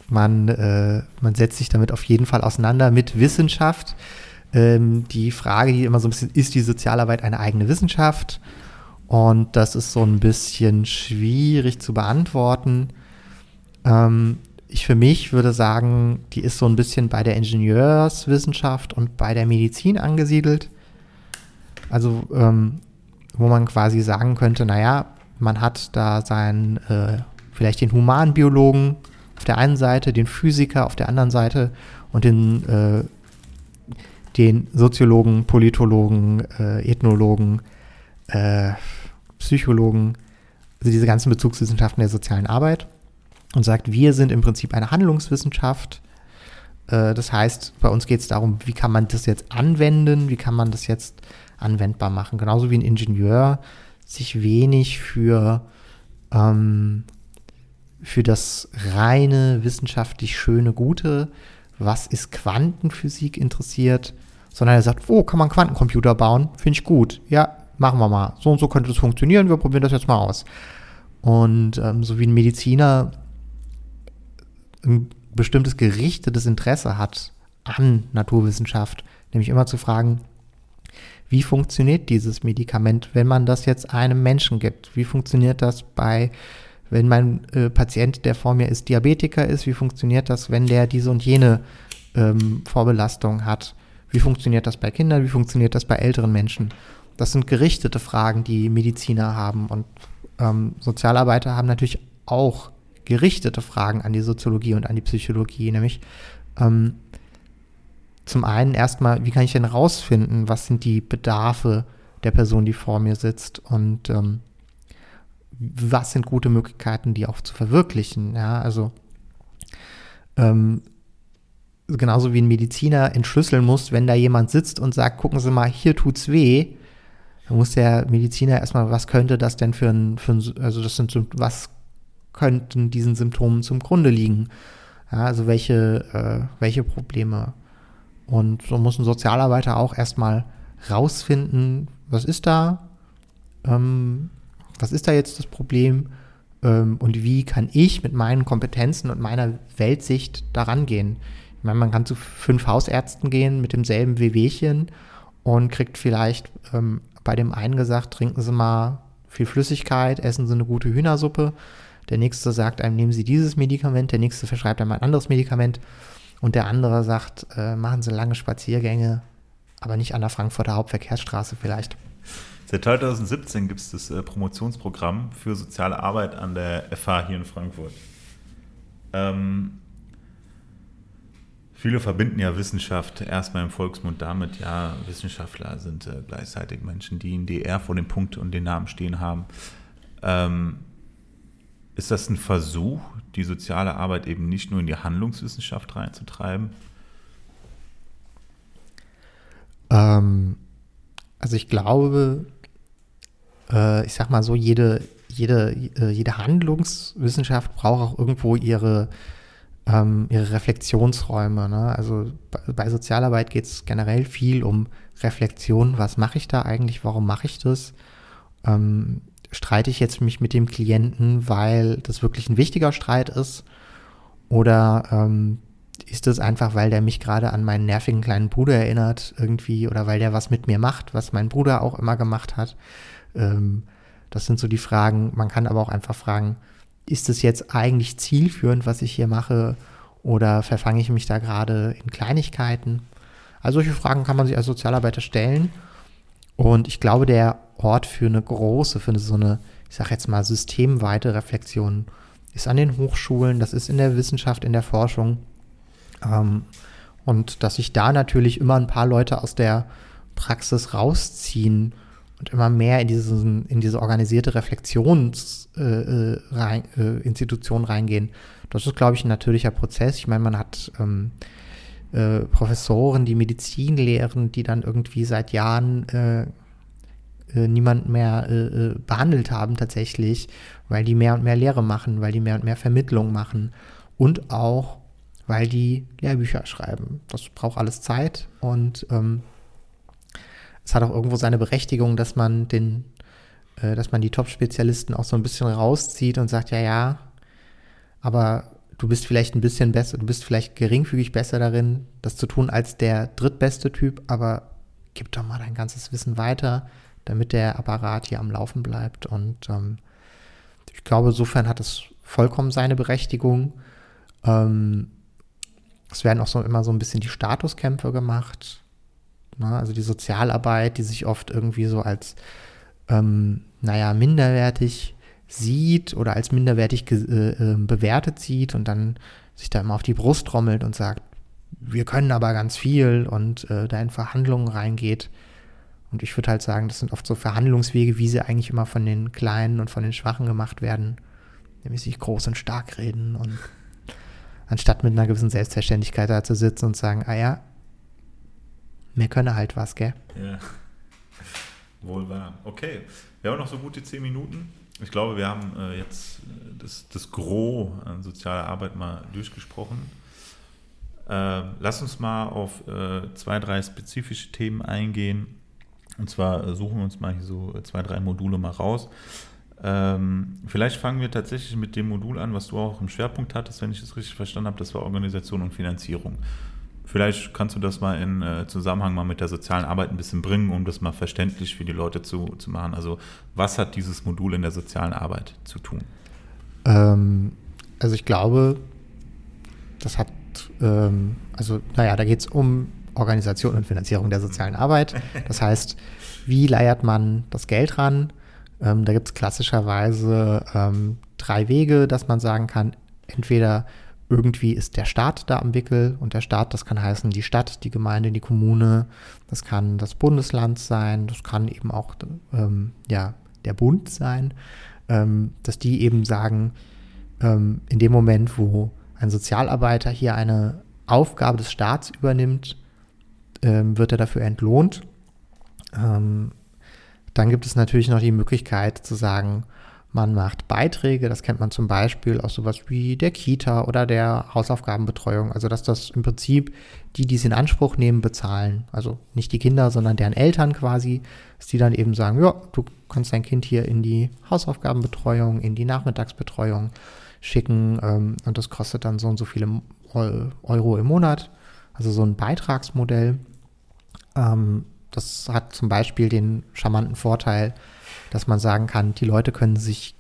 B: man, äh, man setzt sich damit auf jeden Fall auseinander mit Wissenschaft. Ähm, die Frage, die immer so ein bisschen ist, die Sozialarbeit eine eigene Wissenschaft? Und das ist so ein bisschen schwierig zu beantworten. Ähm, ich für mich würde sagen, die ist so ein bisschen bei der Ingenieurswissenschaft und bei der Medizin angesiedelt. Also, ähm, wo man quasi sagen könnte, naja, man hat da seinen, äh, vielleicht den Humanbiologen auf der einen Seite, den Physiker auf der anderen Seite und den, äh, den Soziologen, Politologen, äh, Ethnologen, äh, Psychologen, also diese ganzen Bezugswissenschaften der sozialen Arbeit und sagt, wir sind im Prinzip eine Handlungswissenschaft. Äh, das heißt, bei uns geht es darum, wie kann man das jetzt anwenden, wie kann man das jetzt anwendbar machen. Genauso wie ein Ingenieur sich wenig für, ähm, für das reine, wissenschaftlich schöne, gute, was ist Quantenphysik interessiert, sondern er sagt, wo kann man Quantencomputer bauen? Finde ich gut. Ja, machen wir mal. So und so könnte das funktionieren, wir probieren das jetzt mal aus. Und ähm, so wie ein Mediziner ein bestimmtes gerichtetes Interesse hat an Naturwissenschaft, nämlich immer zu fragen, wie funktioniert dieses Medikament, wenn man das jetzt einem Menschen gibt? Wie funktioniert das bei, wenn mein äh, Patient, der vor mir ist, Diabetiker ist? Wie funktioniert das, wenn der diese und jene ähm, Vorbelastung hat? Wie funktioniert das bei Kindern? Wie funktioniert das bei älteren Menschen? Das sind gerichtete Fragen, die Mediziner haben. Und ähm, Sozialarbeiter haben natürlich auch gerichtete Fragen an die Soziologie und an die Psychologie, nämlich ähm, zum einen erstmal, wie kann ich denn rausfinden, was sind die Bedarfe der Person, die vor mir sitzt und ähm, was sind gute Möglichkeiten, die auch zu verwirklichen. Ja, also ähm, genauso wie ein Mediziner entschlüsseln muss, wenn da jemand sitzt und sagt, gucken Sie mal, hier tut's weh, dann muss der Mediziner erstmal, was könnte das denn für ein, für ein also das sind, Sympt- was könnten diesen Symptomen zum Grunde liegen? Ja, also welche, äh, welche Probleme? Und so muss ein Sozialarbeiter auch erstmal rausfinden, was ist da, ähm, was ist da jetzt das Problem ähm, und wie kann ich mit meinen Kompetenzen und meiner Weltsicht daran gehen. Ich meine, man kann zu fünf Hausärzten gehen mit demselben Wehwehchen und kriegt vielleicht ähm, bei dem einen gesagt, trinken Sie mal viel Flüssigkeit, essen Sie eine gute Hühnersuppe. Der nächste sagt einem, nehmen Sie dieses Medikament, der nächste verschreibt einem ein anderes Medikament und der andere sagt, äh, machen Sie lange Spaziergänge, aber nicht an der Frankfurter Hauptverkehrsstraße vielleicht.
C: Seit 2017 gibt es das äh, Promotionsprogramm für soziale Arbeit an der FH hier in Frankfurt. Ähm, viele verbinden ja Wissenschaft erstmal im Volksmund damit, ja, Wissenschaftler sind äh, gleichzeitig Menschen, die in DR vor dem Punkt und den Namen stehen haben. Ähm, ist das ein Versuch, die soziale Arbeit eben nicht nur in die Handlungswissenschaft reinzutreiben?
B: Ähm, also ich glaube, äh, ich sag mal so, jede, jede, äh, jede Handlungswissenschaft braucht auch irgendwo ihre, ähm, ihre Reflexionsräume. Ne? Also bei, bei Sozialarbeit geht es generell viel um Reflexion. Was mache ich da eigentlich? Warum mache ich das? Ähm, streite ich jetzt mich mit dem Klienten, weil das wirklich ein wichtiger Streit ist? Oder ähm, ist es einfach, weil der mich gerade an meinen nervigen kleinen Bruder erinnert irgendwie oder weil der was mit mir macht, was mein Bruder auch immer gemacht hat? Ähm, das sind so die Fragen. Man kann aber auch einfach fragen, ist es jetzt eigentlich zielführend, was ich hier mache oder verfange ich mich da gerade in Kleinigkeiten? Also solche Fragen kann man sich als Sozialarbeiter stellen. Und ich glaube, der Ort für eine große, für so eine, ich sage jetzt mal, systemweite Reflexion ist an den Hochschulen, das ist in der Wissenschaft, in der Forschung. Ähm, und dass sich da natürlich immer ein paar Leute aus der Praxis rausziehen und immer mehr in, diesen, in diese organisierte Reflexionsinstitution äh, rein, äh, reingehen. Das ist, glaube ich, ein natürlicher Prozess. Ich meine, man hat ähm, äh, Professoren, die Medizin lehren, die dann irgendwie seit Jahren äh, äh, niemand mehr äh, äh, behandelt haben tatsächlich, weil die mehr und mehr Lehre machen, weil die mehr und mehr Vermittlung machen und auch, weil die Lehrbücher schreiben. Das braucht alles Zeit und ähm, es hat auch irgendwo seine Berechtigung, dass man den, äh, dass man die Top-Spezialisten auch so ein bisschen rauszieht und sagt, ja, ja, aber du bist vielleicht ein bisschen besser, du bist vielleicht geringfügig besser darin, das zu tun als der drittbeste Typ, aber gib doch mal dein ganzes Wissen weiter, damit der Apparat hier am Laufen bleibt. Und ähm, ich glaube, insofern hat es vollkommen seine Berechtigung. Ähm, es werden auch so immer so ein bisschen die Statuskämpfe gemacht. Ne? Also die Sozialarbeit, die sich oft irgendwie so als, ähm, naja, minderwertig sieht oder als minderwertig äh, äh, bewertet sieht und dann sich da immer auf die Brust trommelt und sagt, wir können aber ganz viel und äh, da in Verhandlungen reingeht. Und ich würde halt sagen, das sind oft so Verhandlungswege, wie sie eigentlich immer von den Kleinen und von den Schwachen gemacht werden. Nämlich sich groß und stark reden und anstatt mit einer gewissen Selbstverständlichkeit da zu sitzen und sagen, ah ja, mir könne halt was, gell? Ja.
C: Wohl wahr. Okay. Wir haben noch so gute zehn Minuten. Ich glaube, wir haben äh, jetzt das, das Gros an sozialer Arbeit mal durchgesprochen. Äh, lass uns mal auf äh, zwei, drei spezifische Themen eingehen und zwar äh, suchen wir uns mal hier so zwei, drei Module mal raus. Ähm, vielleicht fangen wir tatsächlich mit dem Modul an, was du auch im Schwerpunkt hattest, wenn ich das richtig verstanden habe. Das war Organisation und Finanzierung. Vielleicht kannst du das mal in äh, Zusammenhang mal mit der sozialen Arbeit ein bisschen bringen, um das mal verständlich für die Leute zu, zu machen. Also was hat dieses Modul in der sozialen Arbeit zu tun?
B: Ähm, also ich glaube, das hat, ähm, also naja, da geht es um Organisation und Finanzierung der sozialen Arbeit. Das heißt, wie leiert man das Geld ran? Ähm, da gibt es klassischerweise ähm, drei Wege, dass man sagen kann, entweder irgendwie ist der Staat da am Wickel und der Staat, das kann heißen die Stadt, die Gemeinde, die Kommune, das kann das Bundesland sein, das kann eben auch ähm, ja, der Bund sein, ähm, dass die eben sagen, ähm, in dem Moment, wo ein Sozialarbeiter hier eine Aufgabe des Staats übernimmt, ähm, wird er dafür entlohnt. Ähm, dann gibt es natürlich noch die Möglichkeit zu sagen, man macht Beiträge, das kennt man zum Beispiel aus sowas wie der Kita oder der Hausaufgabenbetreuung. Also dass das im Prinzip die, die es in Anspruch nehmen, bezahlen. Also nicht die Kinder, sondern deren Eltern quasi, dass die dann eben sagen, ja, du kannst dein Kind hier in die Hausaufgabenbetreuung, in die Nachmittagsbetreuung schicken ähm, und das kostet dann so und so viele Euro im Monat. Also so ein Beitragsmodell. Ähm, das hat zum Beispiel den charmanten Vorteil, dass man sagen kann, die Leute können sich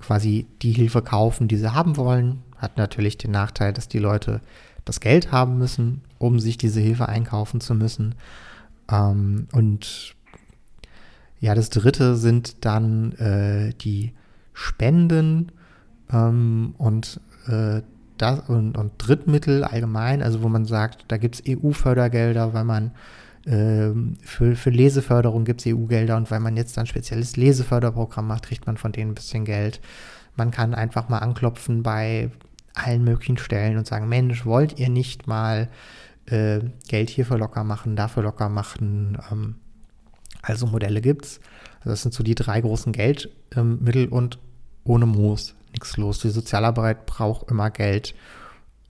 B: quasi die Hilfe kaufen, die sie haben wollen. Hat natürlich den Nachteil, dass die Leute das Geld haben müssen, um sich diese Hilfe einkaufen zu müssen. Ähm, und ja, das dritte sind dann äh, die Spenden ähm, und äh, das und, und Drittmittel allgemein, also wo man sagt, da gibt es EU-Fördergelder, weil man für, für Leseförderung gibt es EU-Gelder und weil man jetzt ein spezielles Leseförderprogramm macht, kriegt man von denen ein bisschen Geld. Man kann einfach mal anklopfen bei allen möglichen Stellen und sagen, Mensch, wollt ihr nicht mal äh, Geld hierfür locker machen, dafür locker machen? Ähm, also Modelle gibt's. Also das sind so die drei großen Geldmittel ähm, und ohne Moos nichts los. Die Sozialarbeit braucht immer Geld,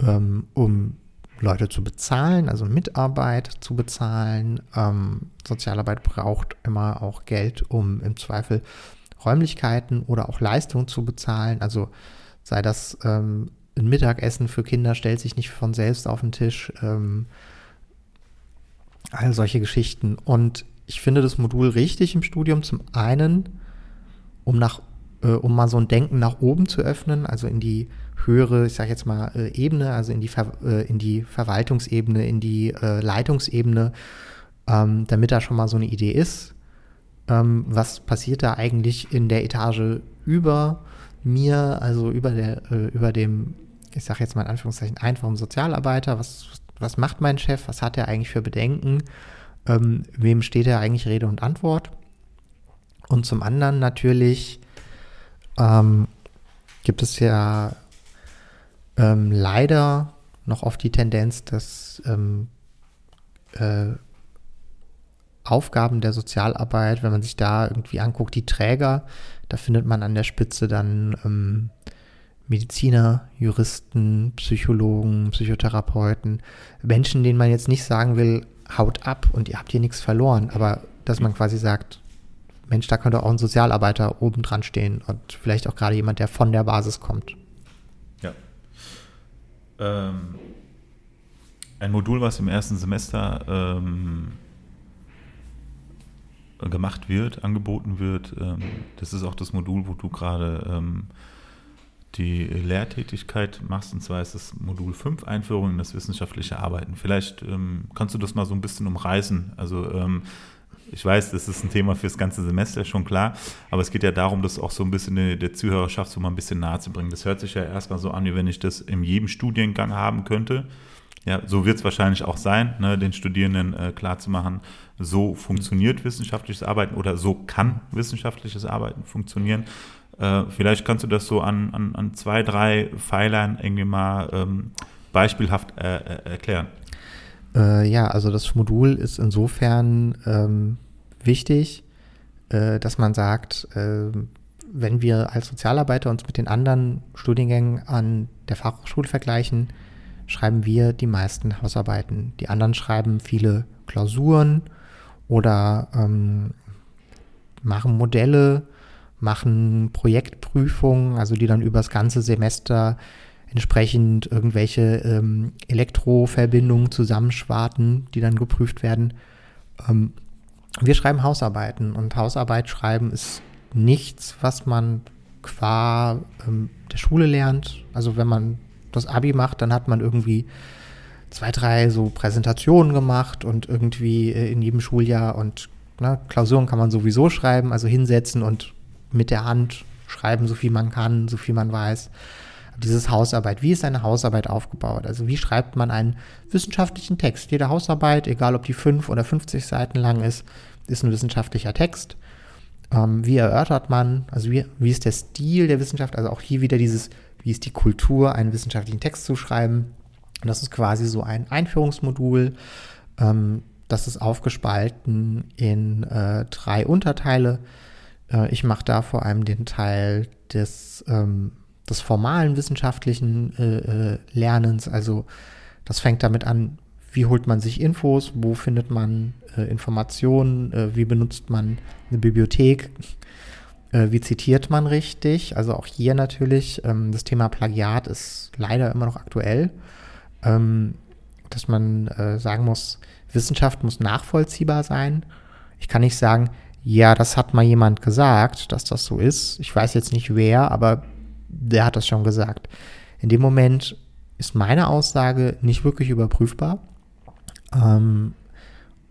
B: ähm, um Leute zu bezahlen, also Mitarbeit zu bezahlen. Ähm, Sozialarbeit braucht immer auch Geld, um im Zweifel Räumlichkeiten oder auch Leistungen zu bezahlen. Also sei das ähm, ein Mittagessen für Kinder stellt sich nicht von selbst auf den Tisch. Ähm, all solche Geschichten. Und ich finde das Modul richtig im Studium. Zum einen, um nach äh, um mal so ein Denken nach oben zu öffnen, also in die höhere, ich sage jetzt mal, äh, Ebene, also in die, Ver äh, in die Verwaltungsebene, in die äh, Leitungsebene, ähm, damit da schon mal so eine Idee ist. Ähm, was passiert da eigentlich in der Etage über mir, also über, der, äh, über dem, ich sage jetzt mal in Anführungszeichen, einfachen Sozialarbeiter? Was, was macht mein Chef? Was hat er eigentlich für Bedenken? ähm, wem steht da eigentlich Rede und Antwort? Und zum anderen natürlich ähm, gibt es ja ähm, leider noch oft die Tendenz, dass ähm, äh, Aufgaben der Sozialarbeit, wenn man sich da irgendwie anguckt, die Träger, da findet man an der Spitze dann ähm, Mediziner, Juristen, Psychologen, Psychotherapeuten, Menschen, denen man jetzt nicht sagen will, haut ab und ihr habt hier nichts verloren, aber dass man quasi sagt, Mensch, da könnte auch ein Sozialarbeiter oben dran stehen und vielleicht auch gerade jemand, der von der Basis kommt.
C: Ja. Ähm, ein Modul, was im ersten Semester ähm, gemacht wird, angeboten wird, ähm, das ist auch das Modul, wo du gerade ähm, die Lehrtätigkeit machst, und zwar ist das Modul 5, Einführung in das wissenschaftliche Arbeiten. Vielleicht ähm, kannst du das mal so ein bisschen umreißen. Also ähm, ich weiß, das ist ein Thema für das ganze Semester, schon klar, aber es geht ja darum, das auch so ein bisschen der, Zuhörerschaft so mal ein bisschen nahe zu bringen. Das hört sich ja erstmal so an, wie wenn ich das in jedem Studiengang haben könnte. Ja, so wird es wahrscheinlich auch sein, ne, den Studierenden äh, klarzumachen, so funktioniert wissenschaftliches Arbeiten oder so kann wissenschaftliches Arbeiten funktionieren. Äh, vielleicht kannst du das so an, an, an zwei, drei Pfeilern irgendwie mal ähm, beispielhaft äh, äh erklären.
B: Äh, ja, also das Modul ist insofern ähm, wichtig, äh, dass man sagt, ähm, wenn wir als Sozialarbeiter uns mit den anderen Studiengängen an der Fachhochschule vergleichen, schreiben wir die meisten Hausarbeiten. Die anderen schreiben viele Klausuren oder ähm, machen Modelle machen Projektprüfungen, also die dann über das ganze Semester entsprechend irgendwelche ähm, Elektroverbindungen zusammenschwarten, die dann geprüft werden. Ähm, wir schreiben Hausarbeiten und Hausarbeit schreiben ist nichts, was man qua ähm, der Schule lernt. Also wenn man das Abi macht, dann hat man irgendwie zwei, drei so Präsentationen gemacht und irgendwie äh, in jedem Schuljahr und na, ne, Klausuren kann man sowieso schreiben, also hinsetzen und mit der Hand schreiben, so viel man kann, so viel man weiß. Dieses Hausarbeit, wie ist eine Hausarbeit aufgebaut? Also wie schreibt man einen wissenschaftlichen Text? Jede Hausarbeit, egal ob die 5 oder 50 Seiten lang ist, ist ein wissenschaftlicher Text. Ähm, wie erörtert man, also wie, wie ist der Stil der Wissenschaft? Also auch hier wieder dieses, wie ist die Kultur, einen wissenschaftlichen Text zu schreiben? Und das ist quasi so ein Einführungsmodul. Ähm, das ist aufgespalten in äh, drei Unterteile. Äh, ich mache da vor allem den Teil des, ähm, des formalen wissenschaftlichen äh, äh, Lernens. Also das fängt damit an, wie holt man sich Infos, wo findet man äh, Informationen, äh, wie benutzt man eine Bibliothek, äh, wie zitiert man richtig. Also auch hier natürlich, ähm, das Thema Plagiat ist leider immer noch aktuell, ähm, dass man sagen muss, Wissenschaft muss nachvollziehbar sein. Ich kann nicht sagen, ja, das hat mal jemand gesagt, dass das so ist. Ich weiß jetzt nicht wer, aber der hat das schon gesagt. In dem Moment ist meine Aussage nicht wirklich überprüfbar. Ähm,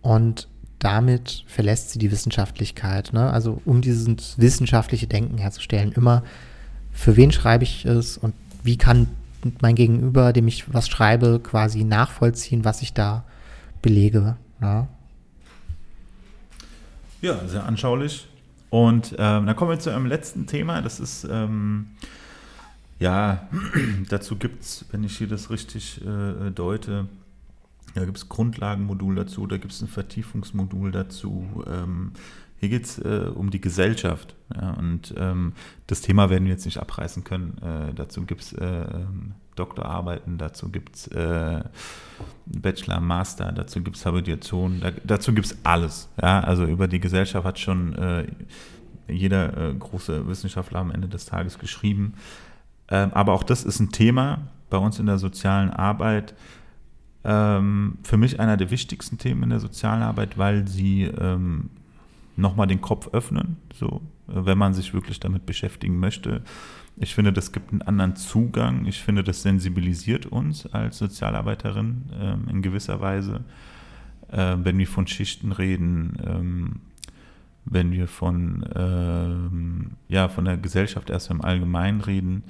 B: und damit verlässt sie die Wissenschaftlichkeit. Ne? Also um dieses wissenschaftliche Denken herzustellen, immer, für wen schreibe ich es und wie kann mein Gegenüber, dem ich was schreibe, quasi nachvollziehen, was ich da belege. Ne?
C: Ja, sehr anschaulich. Und ähm, dann kommen wir zu einem letzten Thema. Das ist, ähm, ja, dazu gibt es, wenn ich hier das richtig äh, deute, da gibt es Grundlagenmodul dazu, da gibt es ein Vertiefungsmodul dazu. Ähm, hier geht es äh, um die Gesellschaft. Ja, und ähm, das Thema werden wir jetzt nicht abreißen können. Äh, dazu gibt es äh, ähm, Doktorarbeiten, dazu gibt es äh, Bachelor, Master, dazu gibt es Habilitation, da, dazu gibt es alles. Ja? Also über die Gesellschaft hat schon äh, jeder äh, große Wissenschaftler am Ende des Tages geschrieben. Ähm, aber auch das ist ein Thema bei uns in der sozialen Arbeit. Ähm, für mich einer der wichtigsten Themen in der sozialen Arbeit, weil sie ähm, nochmal den Kopf öffnen, so, wenn man sich wirklich damit beschäftigen möchte. Ich finde, das gibt einen anderen Zugang. Ich finde, das sensibilisiert uns als Sozialarbeiterin ähm, in gewisser Weise, äh, wenn wir von Schichten reden, ähm, wenn wir von, ähm, ja, von der Gesellschaft erst im Allgemeinen reden,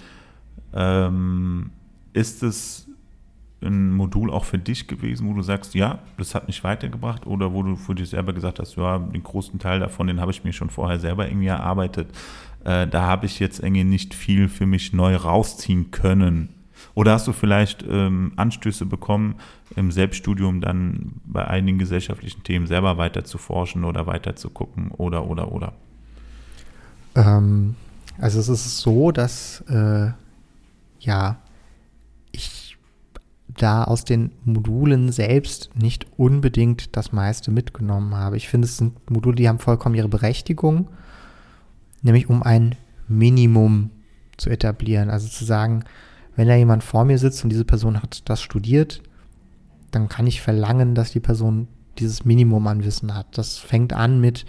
C: ähm, ist es ein Modul auch für dich gewesen, wo du sagst, ja, das hat mich weitergebracht oder wo du für dich selber gesagt hast, ja, den großen Teil davon, den habe ich mir schon vorher selber irgendwie erarbeitet. Äh, da habe ich jetzt irgendwie nicht viel für mich neu rausziehen können. Oder hast du vielleicht ähm, Anstöße bekommen, im Selbststudium dann bei einigen gesellschaftlichen Themen selber weiter zu forschen oder weiter zu gucken oder, oder, oder?
B: Ähm, also es ist so, dass äh, ja, ich da aus den Modulen selbst nicht unbedingt das meiste mitgenommen habe. Ich finde, es sind Module, die haben vollkommen ihre Berechtigung, nämlich um ein Minimum zu etablieren. Also zu sagen, wenn da jemand vor mir sitzt und diese Person hat das studiert, dann kann ich verlangen, dass die Person dieses Minimum an Wissen hat. Das fängt an mit,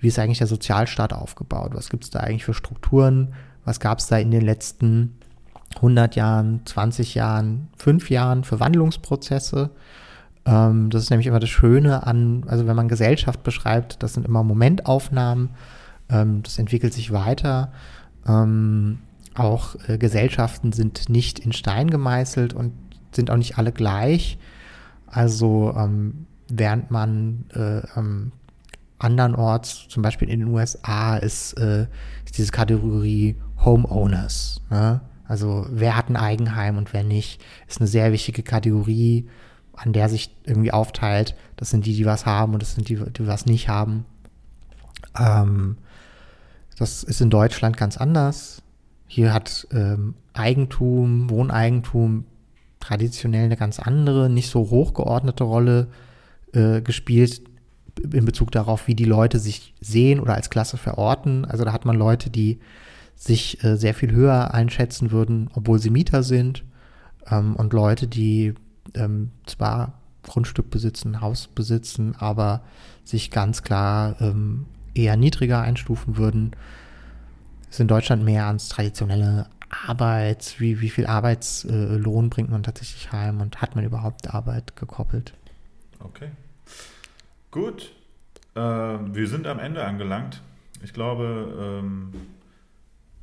B: wie ist eigentlich der Sozialstaat aufgebaut? Was gibt es da eigentlich für Strukturen? Was gab es da in den letzten 100 Jahren, 20 Jahren, 5 Jahren für Wandlungsprozesse? Ähm, das ist nämlich immer das Schöne an, also wenn man Gesellschaft beschreibt, das sind immer Momentaufnahmen, ähm, das entwickelt sich weiter. Ähm, auch äh, Gesellschaften sind nicht in Stein gemeißelt und sind auch nicht alle gleich. Also ähm, während man äh, ähm, andernorts, zum Beispiel in den USA, ist, äh, ist diese Kategorie Homeowners. Ne? Also wer hat ein Eigenheim und wer nicht, ist eine sehr wichtige Kategorie, an der sich irgendwie aufteilt. Das sind die, die was haben und das sind die, die was nicht haben. Ähm, das ist in Deutschland ganz anders. Hier hat ähm, Eigentum, Wohneigentum traditionell eine ganz andere, nicht so hochgeordnete Rolle äh, gespielt in Bezug darauf, wie die Leute sich sehen oder als Klasse verorten. Also da hat man Leute, die sich äh, sehr viel höher einschätzen würden, obwohl sie Mieter sind. Ähm, und Leute, die ähm, zwar Grundstück besitzen, Haus besitzen, aber sich ganz klar ähm, eher niedriger einstufen würden. Ist in Deutschland mehr ans traditionelle Arbeit, wie, wie viel Arbeitslohn äh, bringt man tatsächlich heim und hat man überhaupt Arbeit gekoppelt.
C: Okay. Gut. Äh, wir sind am Ende angelangt. Ich glaube, ähm,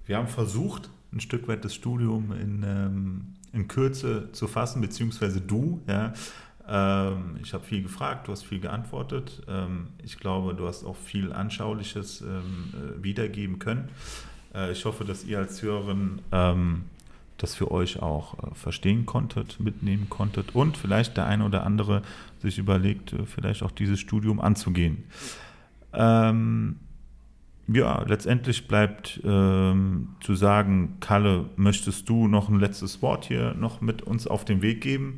C: wir haben versucht, ein Stück weit das Studium in, ähm, in Kürze zu fassen, beziehungsweise du, ja. Ähm, ich habe viel gefragt, du hast viel geantwortet. Ähm, ich glaube, du hast auch viel Anschauliches ähm, äh, wiedergeben können. Äh, ich hoffe, dass ihr als Hörerin ähm, das für euch auch äh, verstehen konntet, mitnehmen konntet und vielleicht der eine oder andere sich überlegt, äh, vielleicht auch dieses Studium anzugehen. Ähm, ja, letztendlich bleibt ähm, zu sagen, Kalle, möchtest du noch ein letztes Wort hier noch mit uns auf den Weg geben?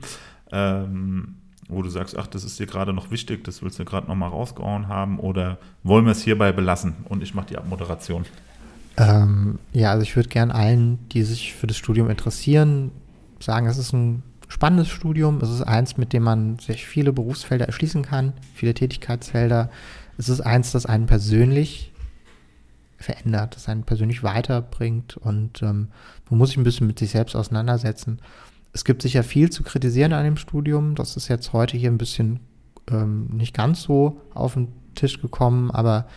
C: Ähm, wo du sagst, ach, das ist dir gerade noch wichtig, das willst du gerade nochmal rausgehauen haben oder wollen wir es hierbei belassen und ich mache die Abmoderation.
B: Ähm, ja, also ich würde gern allen, die sich für das Studium interessieren, sagen, es ist ein spannendes Studium. Es ist eins, mit dem man sich viele Berufsfelder erschließen kann, viele Tätigkeitsfelder. Es ist eins, das einen persönlich verändert, das einen persönlich weiterbringt und ähm, man muss sich ein bisschen mit sich selbst auseinandersetzen. Es gibt sicher viel zu kritisieren an dem Studium. Das ist jetzt heute hier ein bisschen ähm, nicht ganz so auf den Tisch gekommen, aber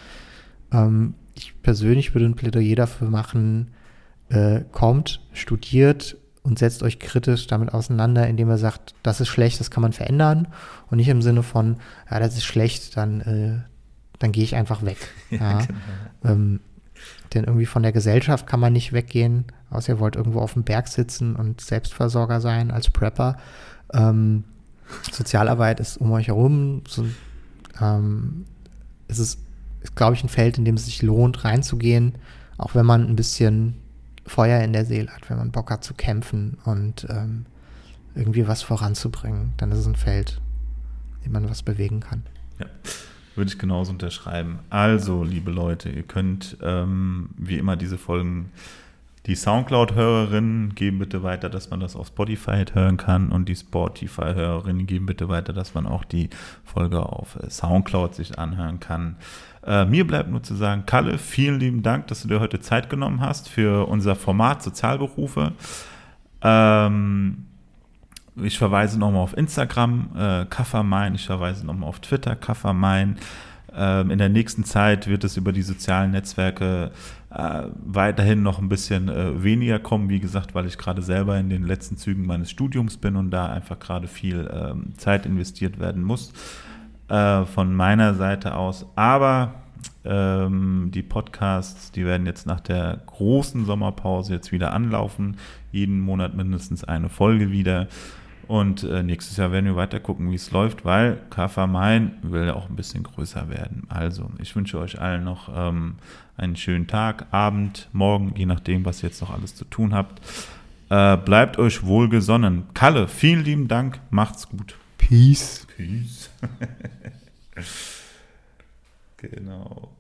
B: ähm, ich persönlich würde ein Plädoyer dafür machen, äh, kommt, studiert und setzt euch kritisch damit auseinander, indem er sagt, das ist schlecht, das kann man verändern und nicht im Sinne von, ja, das ist schlecht, dann, äh, dann gehe ich einfach weg. Ja, ja. Genau. Ähm, denn irgendwie von der Gesellschaft kann man nicht weggehen, außer ihr wollt irgendwo auf dem Berg sitzen und Selbstversorger sein als Prepper. Ähm, Sozialarbeit ist um euch herum. So, ähm, es ist ist, glaube ich, ein Feld, in dem es sich lohnt, reinzugehen, auch wenn man ein bisschen Feuer in der Seele hat, wenn man Bock hat zu kämpfen und ähm, irgendwie was voranzubringen, dann ist es ein Feld, in dem man was bewegen kann.
C: Ja, würde ich genauso unterschreiben. Also, liebe Leute, ihr könnt ähm, wie immer diese Folgen die Soundcloud-Hörerinnen geben bitte weiter, dass man das auf Spotify hören kann und die Spotify-Hörerinnen geben bitte weiter, dass man auch die Folge auf äh, Soundcloud sich anhören kann. Äh, mir bleibt nur zu sagen, Kalle, vielen lieben Dank, dass du dir heute Zeit genommen hast für unser Format Sozialberufe. Ähm, ich verweise nochmal auf Instagram, äh, Kaffermain, ich verweise nochmal auf Twitter, Kaffermain. Ähm, in der nächsten Zeit wird es über die sozialen Netzwerke äh, weiterhin noch ein bisschen äh, weniger kommen, wie gesagt, weil ich gerade selber in den letzten Zügen meines Studiums bin und da einfach gerade viel ähm, Zeit investiert werden muss äh, von meiner Seite aus. Aber ähm, die Podcasts, die werden jetzt nach der großen Sommerpause jetzt wieder anlaufen. Jeden Monat mindestens eine Folge wieder. Und äh, nächstes Jahr werden wir weiter gucken, wie es läuft, weil KFA Main will ja auch ein bisschen größer werden. Also, ich wünsche euch allen noch ähm, einen schönen Tag, Abend, Morgen, je nachdem, was ihr jetzt noch alles zu tun habt. Äh, bleibt euch wohlgesonnen. Kalle, vielen lieben Dank. Macht's gut.
B: Peace.
C: Peace. genau.